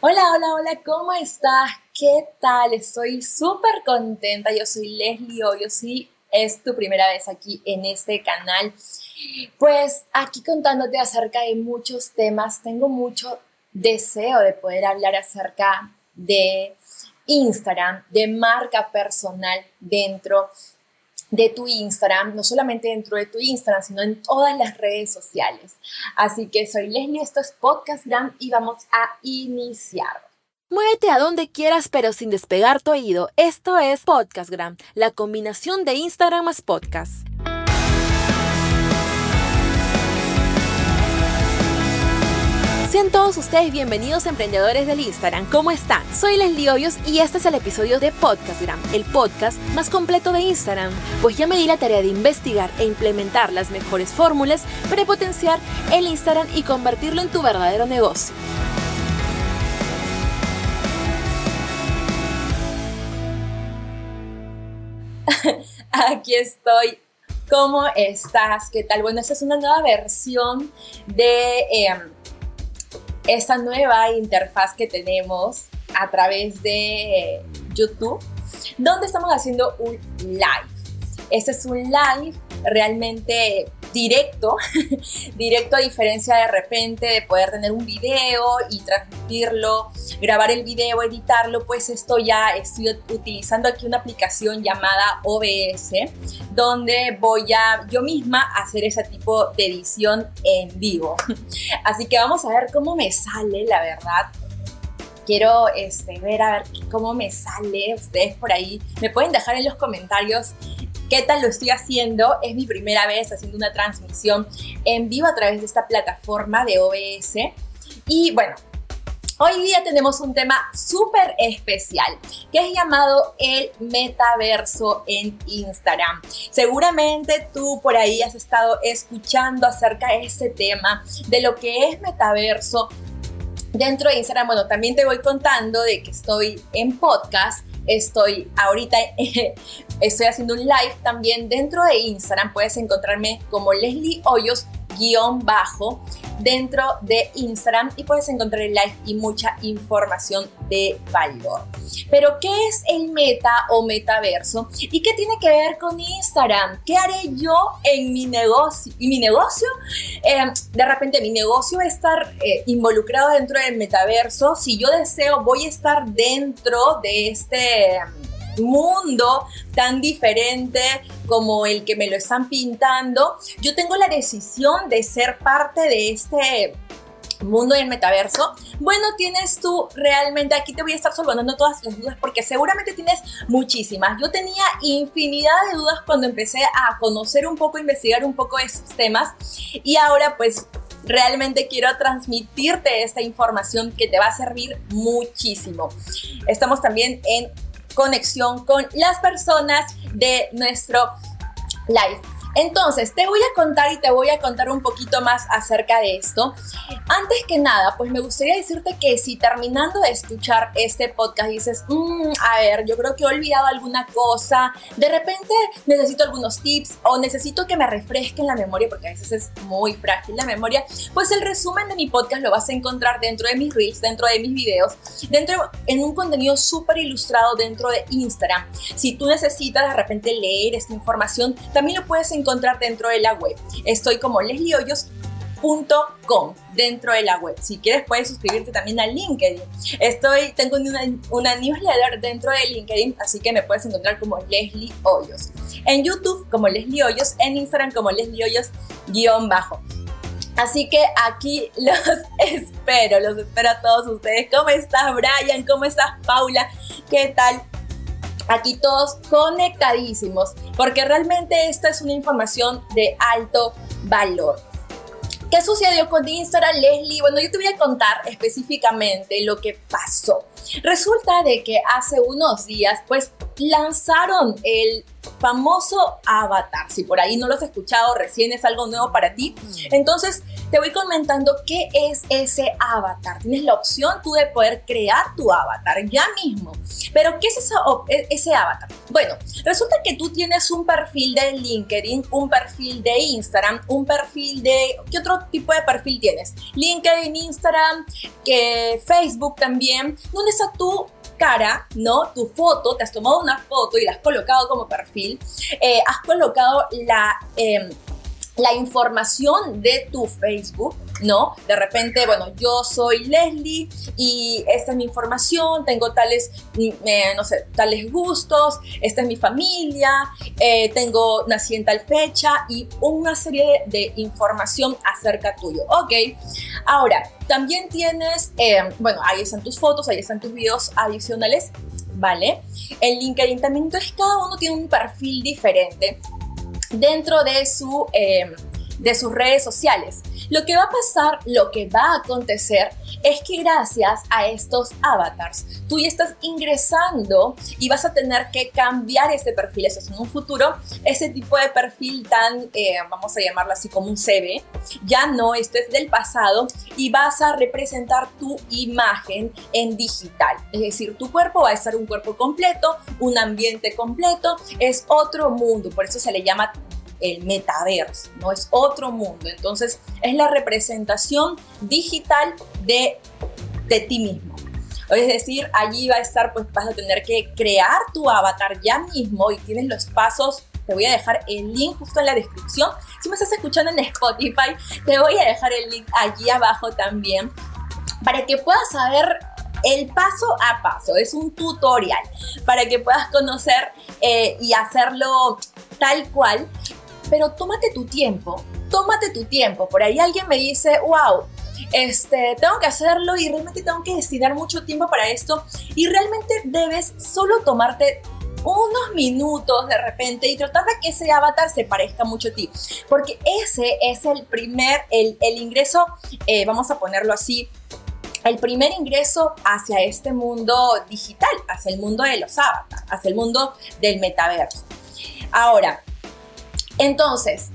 Hola, hola, hola, ¿cómo estás? ¿Qué tal? Estoy súper contenta. Yo soy Leslie Hoyo, si es tu primera vez aquí en este canal. Pues aquí contándote acerca de muchos temas, tengo mucho deseo de poder hablar acerca de Instagram, de marca personal dentro de tu Instagram, no solamente dentro de tu Instagram, sino en todas las redes sociales. Así que soy Leslie, esto es Podcastgram y vamos a iniciar. Muévete a donde quieras pero sin despegar tu oído. Esto es Podcastgram, la combinación de Instagram más podcast. Sean todos ustedes bienvenidos emprendedores del Instagram. ¿Cómo están? Soy Leslie Hoyos y este es el episodio de Podcastgram, el podcast más completo de Instagram. Pues ya me di la tarea de investigar e implementar las mejores fórmulas para potenciar el Instagram y convertirlo en tu verdadero negocio. Aquí estoy ¿Cómo estás? ¿Qué tal? Bueno, esta es una nueva versión de em, esta nueva interfaz que tenemos a través de YouTube, donde estamos haciendo un live. Este es un live realmente directo, directo a diferencia de repente de poder tener un video y transmitirlo, grabar el video, editarlo, pues esto ya estoy utilizando aquí una aplicación llamada OBS, donde voy a yo misma hacer ese tipo de edición en vivo. Así que vamos a ver cómo me sale, la verdad quiero este, ver a ver cómo me sale. Ustedes por ahí me pueden dejar en los comentarios ¿Qué tal lo estoy haciendo? Es mi primera vez haciendo una transmisión en vivo a través de esta plataforma de OBS. Y bueno, Hoy día tenemos un tema súper especial que es llamado el metaverso en Instagram. Seguramente tú por ahí has estado escuchando acerca de este tema, de lo que es metaverso dentro de Instagram. Bueno, también te voy contando de que estoy en podcast Estoy ahorita, estoy haciendo un live también dentro de Instagram. Puedes encontrarme como Leslie Hoyos guion bajo dentro de Instagram y puedes encontrar el live y mucha información de valor. Pero, ¿qué es el meta o metaverso? ¿Y qué tiene que ver con Instagram? ¿Qué haré yo en mi negocio? ¿Y mi negocio? Eh, de repente, mi negocio va a estar eh, involucrado dentro del metaverso. Si yo deseo, voy a estar dentro de este mundo tan diferente como el que me lo están pintando, yo tengo la decisión de ser parte de este mundo del metaverso, bueno, tienes tú realmente, aquí te voy a estar solvando todas las dudas porque seguramente tienes muchísimas. Yo tenía infinidad de dudas cuando empecé a conocer un poco, investigar un poco estos temas y ahora pues realmente quiero transmitirte esta información que te va a servir muchísimo. Estamos también en conexión con las personas de nuestro live. Entonces, te voy a contar y te voy a contar un poquito más acerca de esto. Antes que nada, pues me gustaría decirte que si terminando de escuchar este podcast dices, mm, a ver, yo creo que he olvidado alguna cosa, de repente necesito algunos tips o necesito que me refresquen la memoria, porque a veces es muy frágil la memoria, pues el resumen de mi podcast lo vas a encontrar dentro de mis reels, dentro de mis videos, dentro en un contenido súper ilustrado dentro de Instagram. Si tú necesitas de repente leer esta información, también lo puedes encontrar encontrar dentro de la web. Estoy como lesliehoyos.com dentro de la web. Si quieres puedes suscribirte también a LinkedIn. Estoy, tengo una, una newsletter dentro de LinkedIn, así que me puedes encontrar como Leslie Hoyos. En YouTube como Leslie Hoyos, en Instagram como Leslie Hoyos guion bajo. Así que aquí los espero, los espero a todos ustedes. ¿Cómo estás, Brian? ¿Cómo estás, Paula? ¿Qué tal? Aquí todos conectadísimos, porque realmente esta es una información de alto valor. ¿Qué sucedió con Instagram, Leslie? Bueno, yo te voy a contar específicamente lo que pasó. Resulta de que hace unos días, pues, lanzaron el famoso avatar. Si por ahí no lo has escuchado, recién es algo nuevo para ti. Entonces, te voy comentando qué es ese avatar. Tienes la opción tú de poder crear tu avatar ya mismo. Pero, ¿qué es e, ese avatar? Bueno, resulta que tú tienes un perfil de LinkedIn, un perfil de Instagram, un perfil de... ¿Qué otro tipo de perfil tienes? LinkedIn, Instagram, que Facebook también. ¿Dónde está tu cara, ¿no? Tu foto, te has tomado una foto y la has colocado como perfil, eh, has colocado la... Em, la información de tu Facebook, ¿no? De repente, bueno, yo soy Leslie y esta es mi información, tengo tales, eh, no sé, tales gustos, esta es mi familia, eh, tengo, nací en tal fecha y una serie de, información acerca tuyo, ¿ok? Ahora, también tienes, eh, bueno, ahí están tus fotos, ahí están tus videos adicionales, ¿vale? En LinkedIn también, entonces cada uno tiene un perfil diferente dentro de, su, eh, de sus redes sociales. Lo que va a pasar, lo que va a acontecer es que gracias a estos avatars, tú ya estás ingresando y vas a tener que cambiar ese perfil. Eso es en un futuro, ese tipo de perfil tan, eh, vamos a llamarlo así como un CV, ya no, esto es del pasado y vas a representar tu imagen en digital. Es decir, tu cuerpo va a estar un cuerpo completo, un ambiente completo, es otro mundo, por eso se le llama el metaverso, no es otro mundo. Entonces es la representación digital de, de ti mismo. Es decir, allí va a estar, pues vas a tener que crear tu avatar ya mismo y tienes los pasos. Te voy a dejar el link justo en la descripción. Si me estás escuchando en Spotify, te voy a dejar el link allí abajo también para que puedas saber el paso a paso. Es un tutorial para que puedas conocer eh, y hacerlo tal cual pero tómate tu tiempo, tómate tu tiempo. Por ahí alguien me dice, wow, este, tengo que hacerlo y realmente tengo que destinar mucho tiempo para esto y realmente debes solo tomarte unos minutos de repente y tratar de que ese avatar se parezca mucho a ti. Porque ese es el primer, el, ingreso, eh, vamos a ponerlo así, el primer ingreso hacia este mundo digital, hacia el mundo de los avatars, hacia el mundo del metaverso. Ahora, entonces,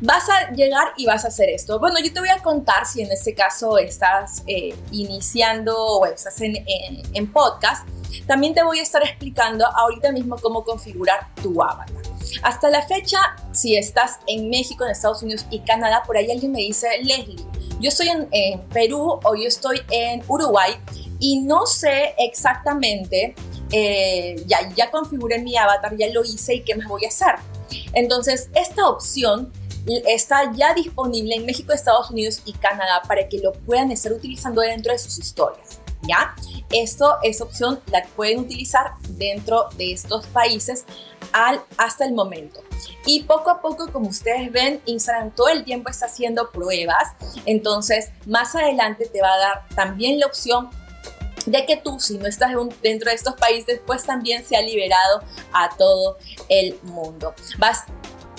vas a llegar y vas a hacer esto. Bueno, yo te voy a contar si en este caso estás eh, iniciando o estás en, podcast. También te voy a estar explicando ahorita mismo cómo configurar tu avatar. Hasta la fecha, si estás en México, en Estados Unidos y Canadá, por ahí alguien me dice, Leslie, yo estoy en, Perú o yo estoy en Uruguay y no sé exactamente, eh, ya, ya configuré mi avatar, ya lo hice y qué más voy a hacer. Entonces, esta opción está ya disponible en México, Estados Unidos y Canadá para que lo puedan estar utilizando dentro de sus historias. ¿Ya? Esto, esta opción la pueden utilizar dentro de estos países al, hasta el momento. Y poco a poco, como ustedes ven, Instagram todo el tiempo está haciendo pruebas. Entonces, más adelante te va a dar también la opción de que tú, si no estás dentro de estos países, pues también se ha liberado a todo el mundo. Vas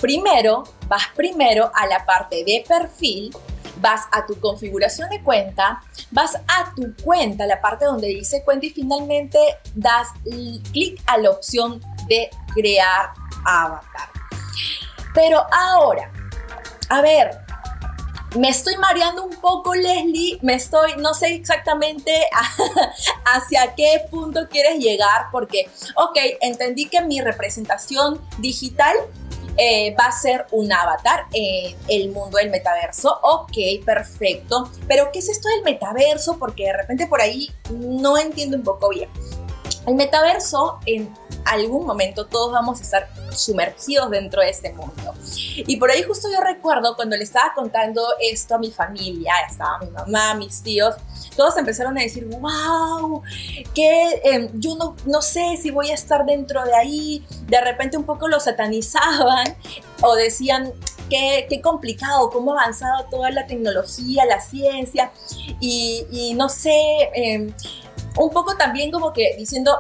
primero, vas primero a la parte de perfil, vas a tu configuración de cuenta, vas a tu cuenta, la parte donde dice cuenta y finalmente das clic a la opción de crear avatar. Pero ahora, a ver, me estoy mareando un poco, Leslie, me estoy, no sé exactamente hacia qué punto quieres llegar, porque, ok, entendí que mi representación digital eh, va a ser un avatar en el mundo del metaverso. Ok, perfecto. Pero, ¿qué es esto del metaverso? Porque de repente por ahí no entiendo un poco bien. El metaverso en algún momento todos vamos a estar sumergidos dentro de este mundo. Y por ahí justo yo recuerdo cuando le estaba contando esto a mi familia, estaba mi mamá, mis tíos, todos empezaron a decir, wow, que em, yo no, no sé si voy a estar dentro de ahí. De repente un poco lo satanizaban o decían, Qué, qué, complicado, cómo ha avanzado toda la tecnología, la ciencia, y, no sé, em, un poco también como que diciendo,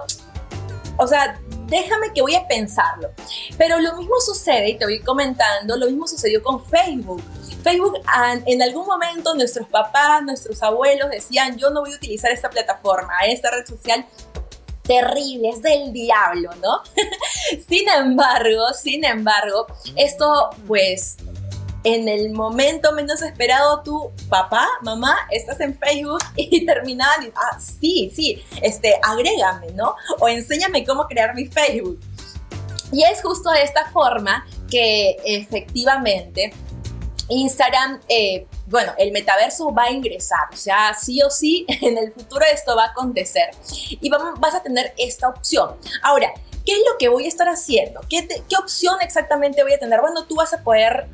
o sea, déjame que voy a pensarlo. Pero lo mismo sucede, y te voy comentando, lo mismo sucedió con Facebook. Facebook, en algún momento nuestros papás, nuestros abuelos decían, yo no voy a utilizar esta plataforma, esta red social, terrible, es del diablo, ¿no? sin embargo, sin embargo, esto pues en el momento menos esperado tu papá, mamá, estás en Facebook y terminaban, y, ah, sí, sí, este, agrégame, ¿no? O enséñame cómo crear mi Facebook. Y es justo de esta forma que efectivamente Instagram, eh, bueno, el metaverso va a ingresar, o sea, sí o sí, en el futuro esto va a acontecer y vas a tener esta opción. Ahora, ¿qué es lo que voy a estar haciendo? ¿Qué, ¿Qué opción exactamente voy a tener? Bueno, tú vas a poder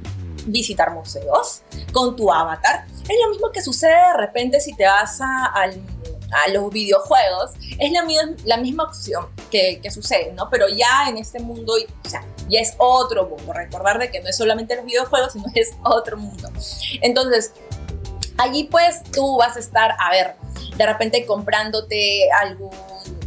visitar museos con tu avatar. Es lo mismo que sucede de repente si te vas a, los videojuegos. Es la, la misma opción que, que, sucede, ¿no? Pero ya en este mundo, o sea, ya es otro mundo. Recordar de que no es solamente los videojuegos, sino es otro mundo. Entonces, allí pues tú vas a estar, a ver, de repente comprándote algún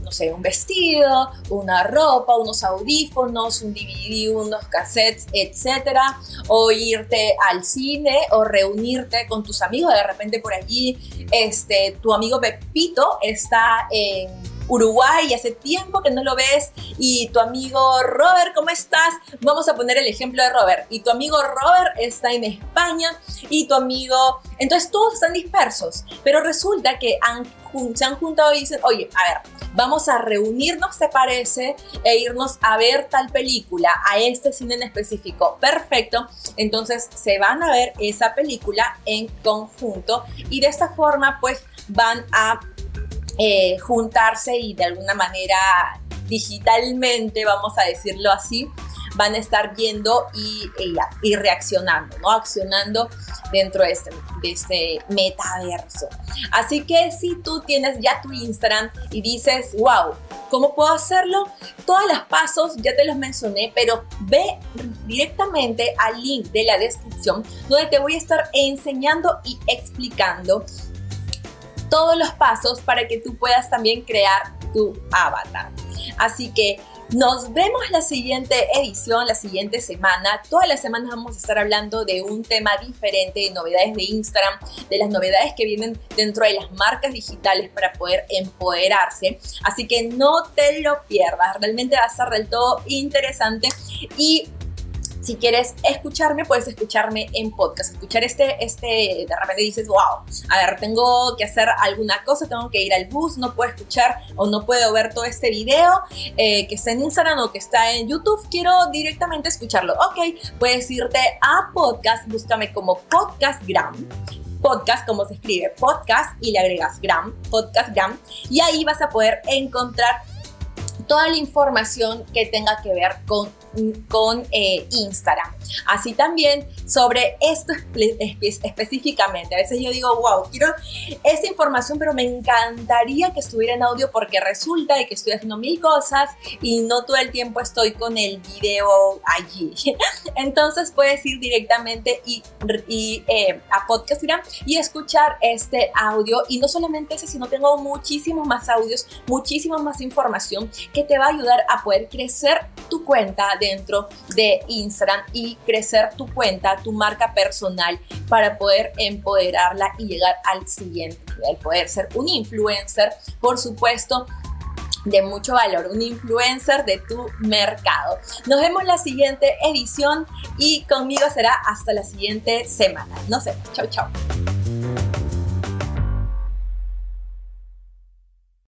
no sé, un vestido, una ropa, unos audífonos, un DVD, unos cassettes, etcétera, o irte al cine o reunirte con tus amigos, de repente por allí, este, tu amigo Pepito está en Uruguay y hace tiempo que no lo ves y tu amigo Robert, ¿cómo estás? Vamos a poner el ejemplo de Robert y tu amigo Robert está en España y tu amigo, entonces todos están dispersos, pero resulta que se han juntado y dicen, oye, a ver, vamos a reunirnos, ¿te parece? E irnos a ver tal película, a este cine en específico. Perfecto. Entonces se van a ver esa película en conjunto y de esta forma pues van a eh, juntarse y de alguna manera digitalmente, vamos a decirlo así, van a estar viendo y, y, reaccionando, ¿no? Accionando dentro de este, de este metaverso. Así que si tú tienes ya tu Instagram y dices, wow, ¿cómo puedo hacerlo? Todos los pasos ya te los mencioné, pero ve directamente al link de la descripción donde te voy a estar enseñando y explicando todos los pasos para que tú puedas también crear tu avatar. Así que nos vemos la siguiente edición, la siguiente semana. Todas las semanas vamos a estar hablando de un tema diferente, de novedades de Instagram, de las novedades que vienen dentro de las marcas digitales para poder empoderarse. Así que no te lo pierdas, realmente va a ser del todo interesante y si quieres escucharme, puedes escucharme en podcast. Escuchar este, este, de repente dices, wow, a ver, tengo que hacer alguna cosa, tengo que ir al bus, no puedo escuchar o no puedo ver todo este video eh, que está en Instagram o que está en YouTube, quiero directamente escucharlo. Ok, puedes irte a podcast, búscame como podcastgram podcast, como se escribe, podcast y le agregas gram, podcast gram, y ahí vas a poder encontrar toda la información que tenga que ver con con eh, Instagram. Así también sobre esto específicamente. A veces yo digo, wow, quiero esta información, pero me encantaría que estuviera en audio porque resulta de que estoy haciendo mil cosas y no todo el tiempo estoy con el video allí. Entonces puedes ir directamente y, eh, a Podcastgram y escuchar este audio. Y no solamente ese, sino tengo muchísimos más audios, muchísima más información que te va a ayudar a poder crecer tu cuenta dentro de Instagram y crecer tu cuenta, tu marca personal para poder empoderarla y llegar al siguiente nivel, poder ser un influencer, por supuesto, de mucho valor, un influencer de tu mercado. Nos vemos la siguiente edición y conmigo será hasta la siguiente semana. No sé, chau chau.